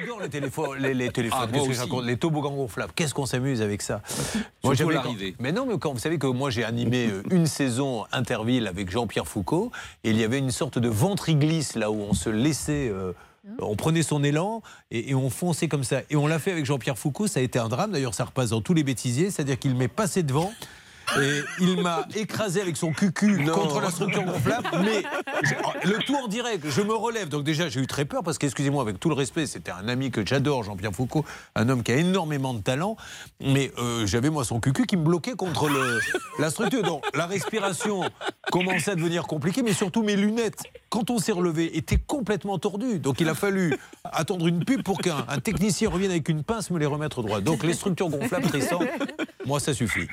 J'adore les, téléphones, les, les téléphones, Ah, moi que aussi. raconte les toboggans gonflables. Qu'est-ce qu'on s'amuse avec ça? Surtout j'avais- l'arrivée. Mais non, mais quand vous savez que moi j'ai animé euh, une saison Interville avec Jean-Pierre Foucault et il y avait une sorte de ventriglisse là où on se laissait. euh, on prenait son élan et, et on fonçait comme ça. Et on l'a fait avec Jean-Pierre Foucault. Ça a été un drame. D'ailleurs, ça repasse dans tous les bêtisiers. C'est-à-dire qu'il m'est passé devant. Et il m'a écrasé avec son cucu contre la structure gonflable, mais je- le tout en direct. Je me relève, donc déjà j'ai eu très peur parce qu'excusez-moi, avec tout le respect, c'était un ami que j'adore, Jean-Pierre Foucault, un homme qui a énormément de talent, mais euh, j'avais moi son cucu qui me bloquait contre le, la structure. Donc la respiration commençait à devenir compliquée, mais surtout mes lunettes, quand on s'est relevé, étaient complètement tordues. Donc il a fallu attendre une pub pour qu'un un technicien revienne avec une pince me les remettre droit. Donc les structures gonflables, Tristan, moi ça suffit.